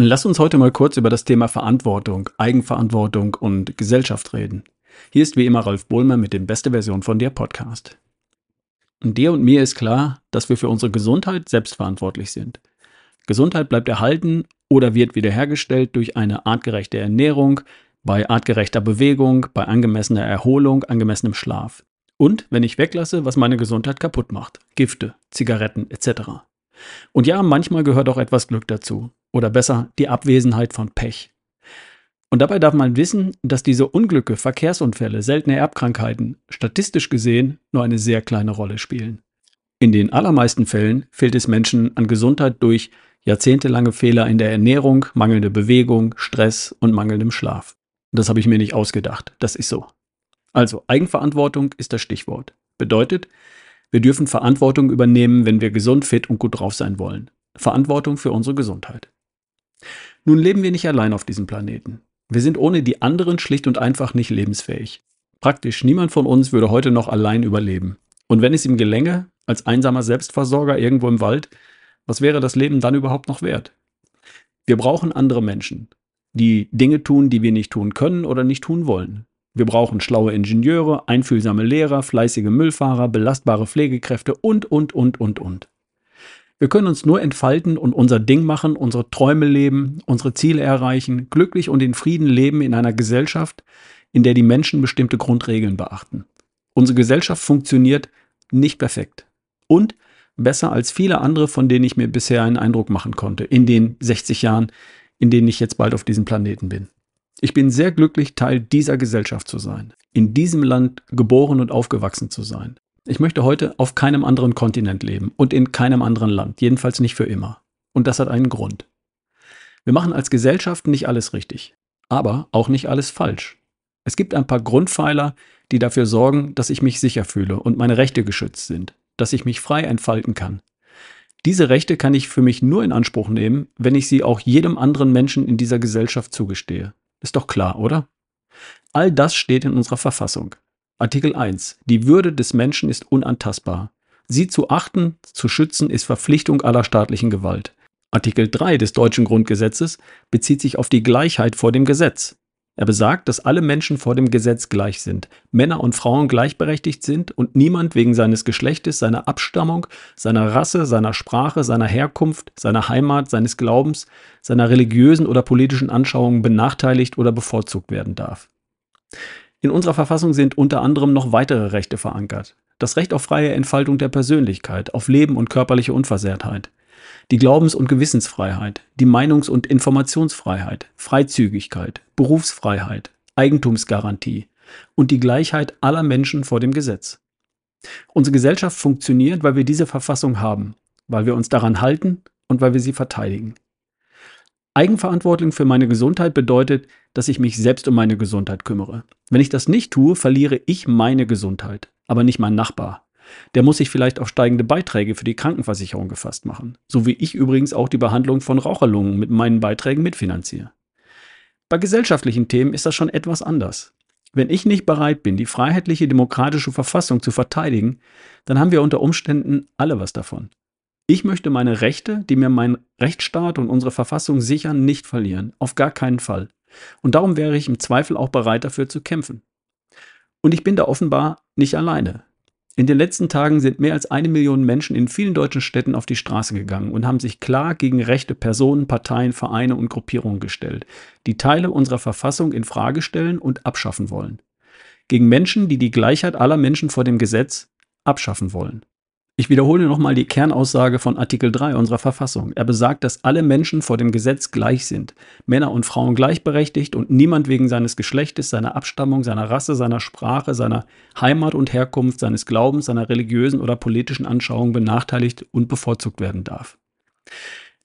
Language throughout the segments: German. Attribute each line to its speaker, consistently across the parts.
Speaker 1: Lass uns heute mal kurz über das Thema Verantwortung, Eigenverantwortung und Gesellschaft reden. Hier ist wie immer Ralf Bohlmer mit dem Beste Version von dir Podcast. Und dir und mir ist klar, dass wir für unsere Gesundheit selbst verantwortlich sind. Gesundheit bleibt erhalten oder wird wiederhergestellt durch eine artgerechte Ernährung, bei artgerechter Bewegung, bei angemessener Erholung, angemessenem Schlaf. Und wenn ich weglasse, was meine Gesundheit kaputt macht. Gifte, Zigaretten etc. Und ja, manchmal gehört auch etwas Glück dazu. Oder besser, die Abwesenheit von Pech. Und dabei darf man wissen, dass diese Unglücke, Verkehrsunfälle, seltene Erbkrankheiten statistisch gesehen nur eine sehr kleine Rolle spielen. In den allermeisten Fällen fehlt es Menschen an Gesundheit durch jahrzehntelange Fehler in der Ernährung, mangelnde Bewegung, Stress und mangelndem Schlaf. Das habe ich mir nicht ausgedacht, das ist so. Also Eigenverantwortung ist das Stichwort. Bedeutet, wir dürfen Verantwortung übernehmen, wenn wir gesund, fit und gut drauf sein wollen. Verantwortung für unsere Gesundheit. Nun leben wir nicht allein auf diesem Planeten. Wir sind ohne die anderen schlicht und einfach nicht lebensfähig. Praktisch niemand von uns würde heute noch allein überleben. Und wenn es ihm gelänge, als einsamer Selbstversorger irgendwo im Wald, was wäre das Leben dann überhaupt noch wert? Wir brauchen andere Menschen, die Dinge tun, die wir nicht tun können oder nicht tun wollen. Wir brauchen schlaue Ingenieure, einfühlsame Lehrer, fleißige Müllfahrer, belastbare Pflegekräfte und, und, und, und, und. Wir können uns nur entfalten und unser Ding machen, unsere Träume leben, unsere Ziele erreichen, glücklich und in Frieden leben in einer Gesellschaft, in der die Menschen bestimmte Grundregeln beachten. Unsere Gesellschaft funktioniert nicht perfekt und besser als viele andere, von denen ich mir bisher einen Eindruck machen konnte, in den 60 Jahren, in denen ich jetzt bald auf diesem Planeten bin. Ich bin sehr glücklich, Teil dieser Gesellschaft zu sein, in diesem Land geboren und aufgewachsen zu sein. Ich möchte heute auf keinem anderen Kontinent leben und in keinem anderen Land, jedenfalls nicht für immer. Und das hat einen Grund. Wir machen als Gesellschaft nicht alles richtig, aber auch nicht alles falsch. Es gibt ein paar Grundpfeiler, die dafür sorgen, dass ich mich sicher fühle und meine Rechte geschützt sind, dass ich mich frei entfalten kann. Diese Rechte kann ich für mich nur in Anspruch nehmen, wenn ich sie auch jedem anderen Menschen in dieser Gesellschaft zugestehe. Ist doch klar, oder? All das steht in unserer Verfassung. Artikel 1. Die Würde des Menschen ist unantastbar. Sie zu achten, zu schützen, ist Verpflichtung aller staatlichen Gewalt. Artikel 3 des deutschen Grundgesetzes bezieht sich auf die Gleichheit vor dem Gesetz. Er besagt, dass alle Menschen vor dem Gesetz gleich sind, Männer und Frauen gleichberechtigt sind und niemand wegen seines Geschlechtes, seiner Abstammung, seiner Rasse, seiner Sprache, seiner Herkunft, seiner Heimat, seines Glaubens, seiner religiösen oder politischen Anschauungen benachteiligt oder bevorzugt werden darf. In unserer Verfassung sind unter anderem noch weitere Rechte verankert. Das Recht auf freie Entfaltung der Persönlichkeit, auf Leben und körperliche Unversehrtheit, die Glaubens- und Gewissensfreiheit, die Meinungs- und Informationsfreiheit, Freizügigkeit, Berufsfreiheit, Eigentumsgarantie und die Gleichheit aller Menschen vor dem Gesetz. Unsere Gesellschaft funktioniert, weil wir diese Verfassung haben, weil wir uns daran halten und weil wir sie verteidigen. Eigenverantwortung für meine Gesundheit bedeutet, dass ich mich selbst um meine Gesundheit kümmere. Wenn ich das nicht tue, verliere ich meine Gesundheit, aber nicht mein Nachbar. Der muss sich vielleicht auf steigende Beiträge für die Krankenversicherung gefasst machen, so wie ich übrigens auch die Behandlung von Raucherlungen mit meinen Beiträgen mitfinanziere. Bei gesellschaftlichen Themen ist das schon etwas anders. Wenn ich nicht bereit bin, die freiheitliche demokratische Verfassung zu verteidigen, dann haben wir unter Umständen alle was davon. Ich möchte meine Rechte, die mir mein Rechtsstaat und unsere Verfassung sichern, nicht verlieren. Auf gar keinen Fall. Und darum wäre ich im Zweifel auch bereit dafür zu kämpfen. Und ich bin da offenbar nicht alleine. In den letzten Tagen sind mehr als eine Million Menschen in vielen deutschen Städten auf die Straße gegangen und haben sich klar gegen rechte Personen, Parteien, Vereine und Gruppierungen gestellt, die Teile unserer Verfassung in Frage stellen und abschaffen wollen. Gegen Menschen, die die Gleichheit aller Menschen vor dem Gesetz abschaffen wollen. Ich wiederhole nochmal die Kernaussage von Artikel 3 unserer Verfassung. Er besagt, dass alle Menschen vor dem Gesetz gleich sind, Männer und Frauen gleichberechtigt und niemand wegen seines Geschlechtes, seiner Abstammung, seiner Rasse, seiner Sprache, seiner Heimat und Herkunft, seines Glaubens, seiner religiösen oder politischen Anschauung benachteiligt und bevorzugt werden darf.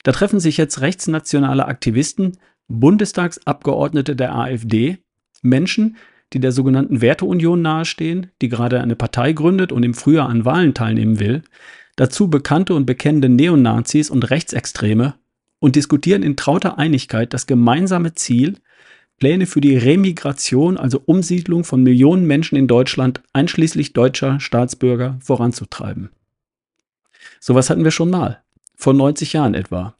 Speaker 1: Da treffen sich jetzt rechtsnationale Aktivisten, Bundestagsabgeordnete der AfD, Menschen, die der sogenannten Werteunion nahestehen, die gerade eine Partei gründet und im Frühjahr an Wahlen teilnehmen will, dazu bekannte und bekennende Neonazis und Rechtsextreme und diskutieren in trauter Einigkeit das gemeinsame Ziel, Pläne für die Remigration, also Umsiedlung von Millionen Menschen in Deutschland, einschließlich deutscher Staatsbürger, voranzutreiben. Sowas hatten wir schon mal, vor 90 Jahren etwa.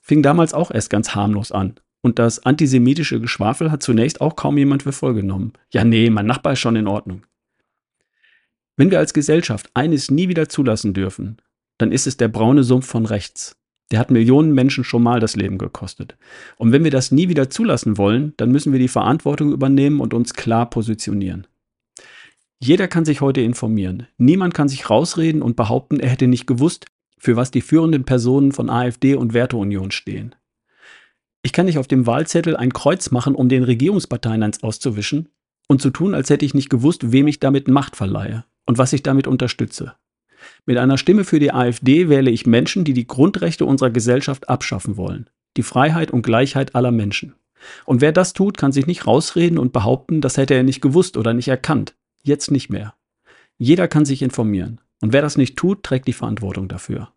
Speaker 1: Fing damals auch erst ganz harmlos an. Und das antisemitische Geschwafel hat zunächst auch kaum jemand für voll genommen. Ja, nee, mein Nachbar ist schon in Ordnung. Wenn wir als Gesellschaft eines nie wieder zulassen dürfen, dann ist es der braune Sumpf von rechts. Der hat Millionen Menschen schon mal das Leben gekostet. Und wenn wir das nie wieder zulassen wollen, dann müssen wir die Verantwortung übernehmen und uns klar positionieren. Jeder kann sich heute informieren. Niemand kann sich rausreden und behaupten, er hätte nicht gewusst, für was die führenden Personen von AfD und Werteunion stehen. Ich kann nicht auf dem Wahlzettel ein Kreuz machen, um den Regierungsparteien eins auszuwischen und zu tun, als hätte ich nicht gewusst, wem ich damit Macht verleihe und was ich damit unterstütze. Mit einer Stimme für die AfD wähle ich Menschen, die die Grundrechte unserer Gesellschaft abschaffen wollen. Die Freiheit und Gleichheit aller Menschen. Und wer das tut, kann sich nicht rausreden und behaupten, das hätte er nicht gewusst oder nicht erkannt. Jetzt nicht mehr. Jeder kann sich informieren. Und wer das nicht tut, trägt die Verantwortung dafür.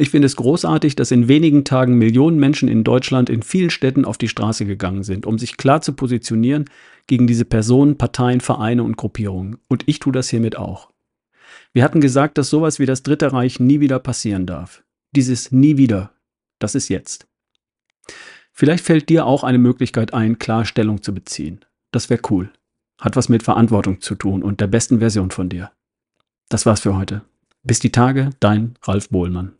Speaker 1: Ich finde es großartig, dass in wenigen Tagen Millionen Menschen in Deutschland in vielen Städten auf die Straße gegangen sind, um sich klar zu positionieren gegen diese Personen, Parteien, Vereine und Gruppierungen. Und ich tue das hiermit auch. Wir hatten gesagt, dass sowas wie das Dritte Reich nie wieder passieren darf. Dieses nie wieder, das ist jetzt. Vielleicht fällt dir auch eine Möglichkeit ein, klar Stellung zu beziehen. Das wäre cool. Hat was mit Verantwortung zu tun und der besten Version von dir. Das war's für heute. Bis die Tage, dein Ralf Bohlmann.